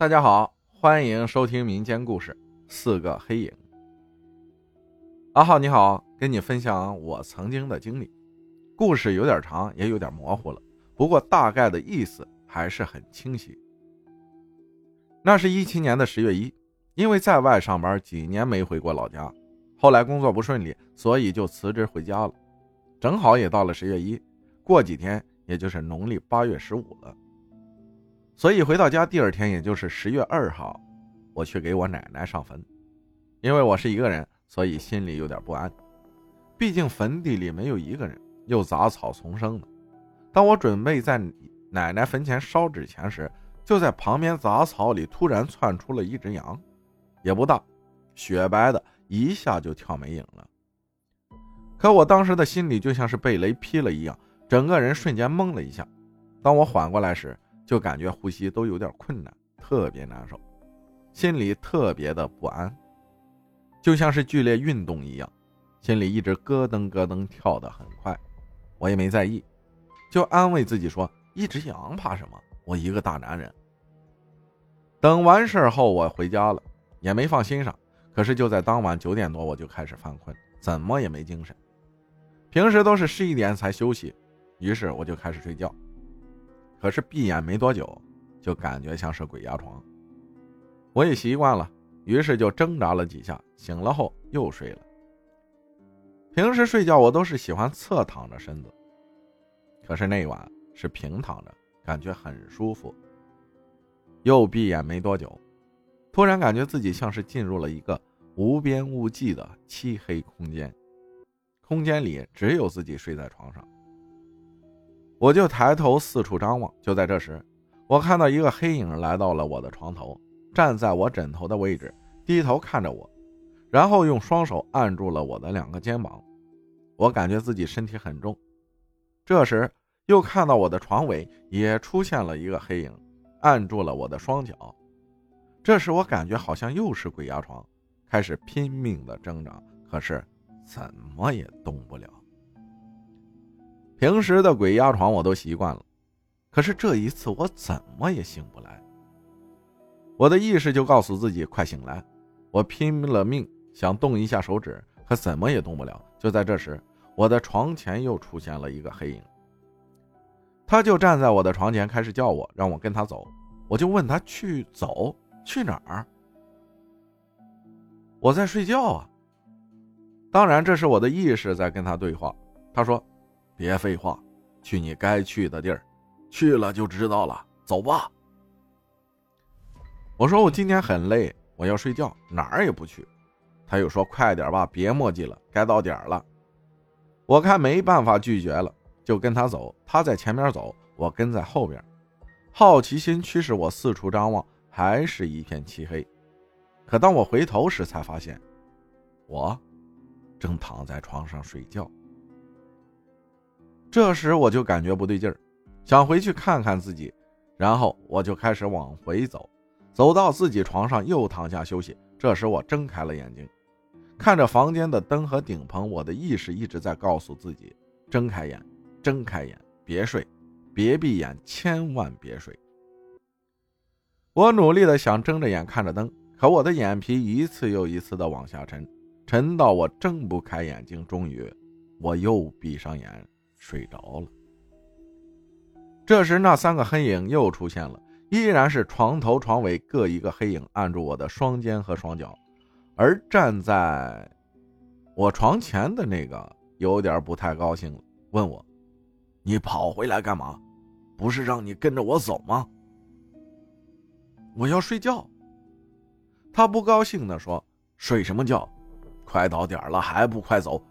大家好，欢迎收听民间故事《四个黑影》。阿浩你好，跟你分享我曾经的经历。故事有点长，也有点模糊了，不过大概的意思还是很清晰。那是一七年的十月一，因为在外上班几年没回过老家，后来工作不顺利，所以就辞职回家了。正好也到了十月一，过几天也就是农历八月十五了。所以回到家第二天，也就是十月二号，我去给我奶奶上坟。因为我是一个人，所以心里有点不安。毕竟坟地里没有一个人，又杂草丛生的。当我准备在奶奶坟前烧纸钱时，就在旁边杂草里突然窜出了一只羊，也不大，雪白的，一下就跳没影了。可我当时的心里就像是被雷劈了一样，整个人瞬间懵了一下。当我缓过来时，就感觉呼吸都有点困难，特别难受，心里特别的不安，就像是剧烈运动一样，心里一直咯噔咯噔跳得很快。我也没在意，就安慰自己说：“一只羊怕什么？我一个大男人。”等完事后，我回家了，也没放心上。可是就在当晚九点多，我就开始犯困，怎么也没精神。平时都是十一点才休息，于是我就开始睡觉。可是闭眼没多久，就感觉像是鬼压床。我也习惯了，于是就挣扎了几下，醒了后又睡了。平时睡觉我都是喜欢侧躺着身子，可是那晚是平躺着，感觉很舒服。又闭眼没多久，突然感觉自己像是进入了一个无边无际的漆黑空间，空间里只有自己睡在床上。我就抬头四处张望，就在这时，我看到一个黑影来到了我的床头，站在我枕头的位置，低头看着我，然后用双手按住了我的两个肩膀。我感觉自己身体很重。这时又看到我的床尾也出现了一个黑影，按住了我的双脚。这时我感觉好像又是鬼压床，开始拼命的挣扎，可是怎么也动不了。平时的鬼压床我都习惯了，可是这一次我怎么也醒不来。我的意识就告诉自己快醒来，我拼了命想动一下手指，可怎么也动不了。就在这时，我的床前又出现了一个黑影，他就站在我的床前开始叫我，让我跟他走。我就问他去走去哪儿？我在睡觉啊。当然，这是我的意识在跟他对话。他说。别废话，去你该去的地儿，去了就知道了。走吧。我说我今天很累，我要睡觉，哪儿也不去。他又说快点吧，别墨迹了，该到点了。我看没办法拒绝了，就跟他走。他在前面走，我跟在后边。好奇心驱使我四处张望，还是一片漆黑。可当我回头时，才发现我正躺在床上睡觉。这时我就感觉不对劲儿，想回去看看自己，然后我就开始往回走，走到自己床上又躺下休息。这时我睁开了眼睛，看着房间的灯和顶棚，我的意识一直在告诉自己：睁开眼，睁开眼，别睡，别闭眼，千万别睡。我努力的想睁着眼看着灯，可我的眼皮一次又一次的往下沉，沉到我睁不开眼睛，终于我又闭上眼。睡着了。这时，那三个黑影又出现了，依然是床头、床尾各一个黑影，按住我的双肩和双脚。而站在我床前的那个有点不太高兴了，问我：“你跑回来干嘛？不是让你跟着我走吗？”我要睡觉。他不高兴地说：“睡什么觉？快到点了还不快走？”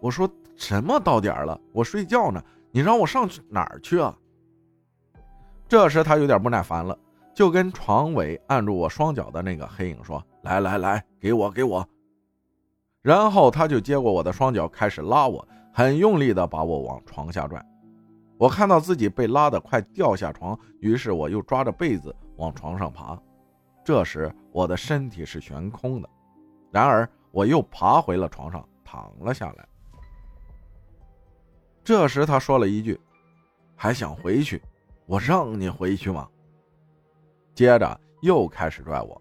我说。什么到点了？我睡觉呢，你让我上去哪儿去啊？这时他有点不耐烦了，就跟床尾按住我双脚的那个黑影说：“来来来，给我给我。”然后他就接过我的双脚，开始拉我，很用力的把我往床下拽。我看到自己被拉得快掉下床，于是我又抓着被子往床上爬。这时我的身体是悬空的，然而我又爬回了床上，躺了下来。这时他说了一句：“还想回去？我让你回去吗？”接着又开始拽我，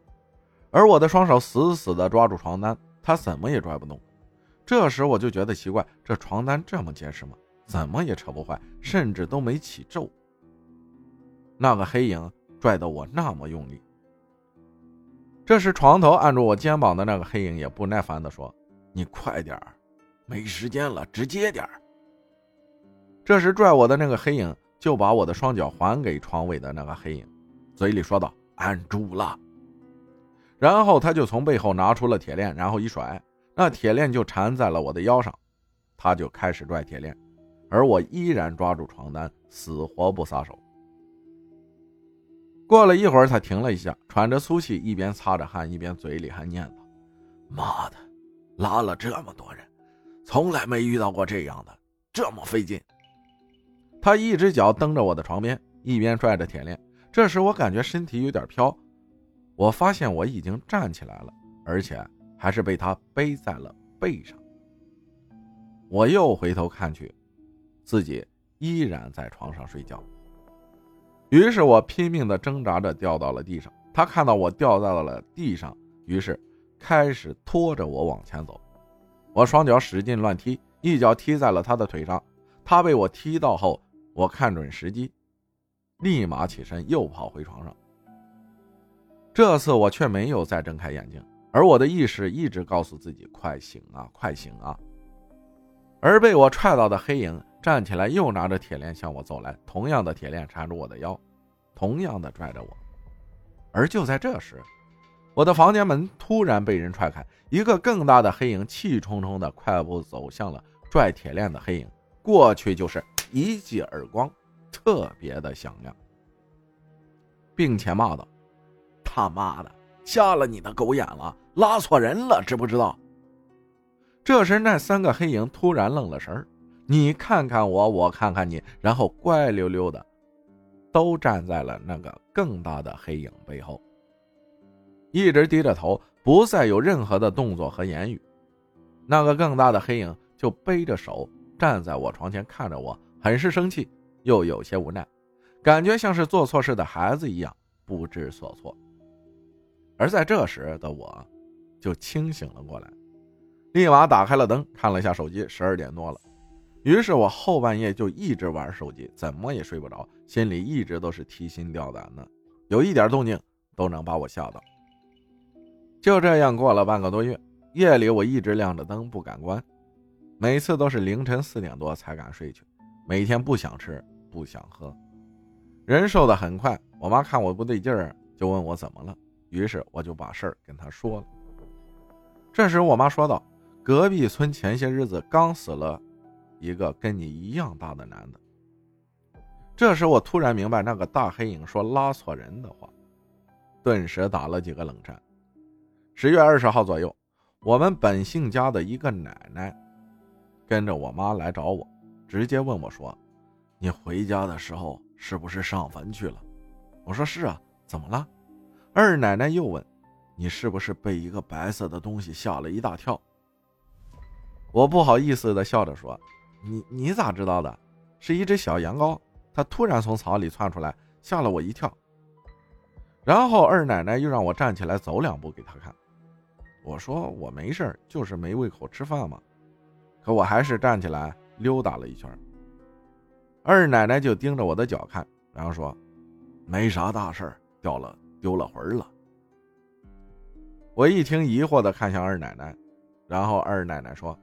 而我的双手死死地抓住床单，他怎么也拽不动。这时我就觉得奇怪，这床单这么结实吗？怎么也扯不坏，甚至都没起皱。那个黑影拽得我那么用力。这时床头按住我肩膀的那个黑影也不耐烦地说：“你快点儿，没时间了，直接点儿。”这时拽我的那个黑影就把我的双脚还给床尾的那个黑影，嘴里说道：“按住了。”然后他就从背后拿出了铁链，然后一甩，那铁链就缠在了我的腰上，他就开始拽铁链，而我依然抓住床单，死活不撒手。过了一会儿，他停了一下，喘着粗气，一边擦着汗，一边嘴里还念叨：“妈的，拉了这么多人，从来没遇到过这样的，这么费劲。”他一只脚蹬着我的床边，一边拽着铁链。这时我感觉身体有点飘，我发现我已经站起来了，而且还是被他背在了背上。我又回头看去，自己依然在床上睡觉。于是我拼命地挣扎着掉到了地上。他看到我掉到了地上，于是开始拖着我往前走。我双脚使劲乱踢，一脚踢在了他的腿上。他被我踢到后，我看准时机，立马起身又跑回床上。这次我却没有再睁开眼睛，而我的意识一直告诉自己：“快醒啊，快醒啊！”而被我踹到的黑影。站起来，又拿着铁链向我走来，同样的铁链缠住我的腰，同样的拽着我。而就在这时，我的房间门突然被人踹开，一个更大的黑影气冲冲的快步走向了拽铁链的黑影，过去就是一记耳光，特别的响亮，并且骂道：“他妈的，瞎了你的狗眼了，拉错人了，知不知道？”这时，那三个黑影突然愣了神儿。你看看我，我看看你，然后乖溜溜的，都站在了那个更大的黑影背后，一直低着头，不再有任何的动作和言语。那个更大的黑影就背着手站在我床前，看着我，很是生气，又有些无奈，感觉像是做错事的孩子一样不知所措。而在这时的我，就清醒了过来，立马打开了灯，看了下手机，十二点多了。于是我后半夜就一直玩手机，怎么也睡不着，心里一直都是提心吊胆的，有一点动静都能把我吓到。就这样过了半个多月，夜里我一直亮着灯不敢关，每次都是凌晨四点多才敢睡去，每天不想吃不想喝，人瘦的很快。我妈看我不对劲儿，就问我怎么了，于是我就把事儿跟她说了。这时我妈说道：“隔壁村前些日子刚死了。”一个跟你一样大的男的。这时我突然明白那个大黑影说拉错人的话，顿时打了几个冷战。十月二十号左右，我们本姓家的一个奶奶跟着我妈来找我，直接问我说：“你回家的时候是不是上坟去了？”我说：“是啊，怎么了？”二奶奶又问：“你是不是被一个白色的东西吓了一大跳？”我不好意思的笑着说。你你咋知道的？是一只小羊羔，它突然从草里窜出来，吓了我一跳。然后二奶奶又让我站起来走两步给她看。我说我没事就是没胃口吃饭嘛。可我还是站起来溜达了一圈。二奶奶就盯着我的脚看，然后说：“没啥大事儿掉了丢了魂了。”我一听疑惑的看向二奶奶，然后二奶奶说。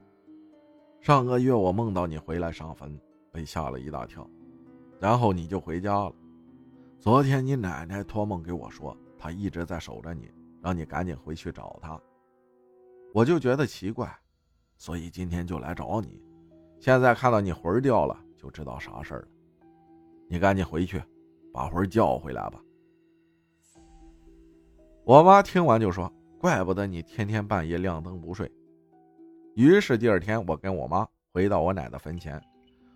上个月我梦到你回来上坟，被吓了一大跳，然后你就回家了。昨天你奶奶托梦给我说，她一直在守着你，让你赶紧回去找她。我就觉得奇怪，所以今天就来找你。现在看到你魂掉了，就知道啥事儿了。你赶紧回去，把魂叫回来吧。我妈听完就说：“怪不得你天天半夜亮灯不睡。”于是第二天，我跟我妈回到我奶的坟前，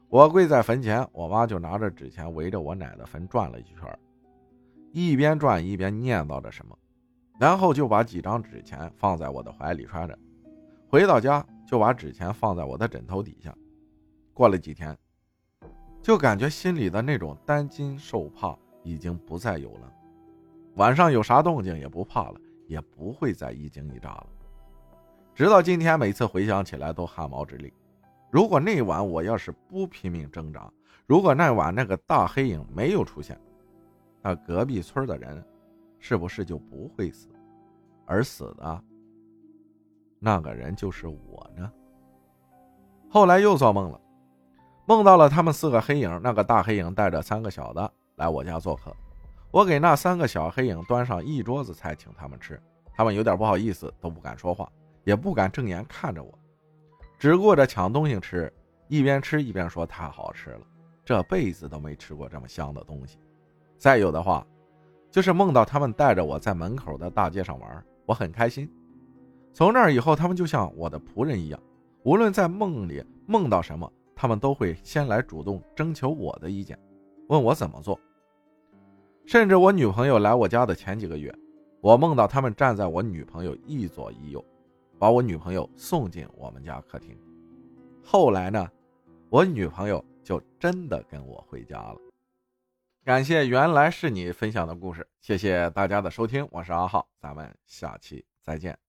我跪在坟前，我妈就拿着纸钱围着我奶的坟转了一圈，一边转一边念叨着什么，然后就把几张纸钱放在我的怀里揣着，回到家就把纸钱放在我的枕头底下。过了几天，就感觉心里的那种担惊受怕已经不再有了，晚上有啥动静也不怕了，也不会再一惊一乍了。直到今天，每次回想起来都汗毛直立。如果那晚我要是不拼命挣扎，如果那晚那个大黑影没有出现，那隔壁村的人是不是就不会死？而死的那个人就是我呢？后来又做梦了，梦到了他们四个黑影，那个大黑影带着三个小的来我家做客，我给那三个小黑影端上一桌子菜请他们吃，他们有点不好意思，都不敢说话，也不敢正眼看着我。只顾着抢东西吃，一边吃一边说：“太好吃了，这辈子都没吃过这么香的东西。”再有的话，就是梦到他们带着我在门口的大街上玩，我很开心。从那以后，他们就像我的仆人一样，无论在梦里梦到什么，他们都会先来主动征求我的意见，问我怎么做。甚至我女朋友来我家的前几个月，我梦到他们站在我女朋友一左一右。把我女朋友送进我们家客厅，后来呢，我女朋友就真的跟我回家了。感谢原来是你分享的故事，谢谢大家的收听，我是阿浩，咱们下期再见。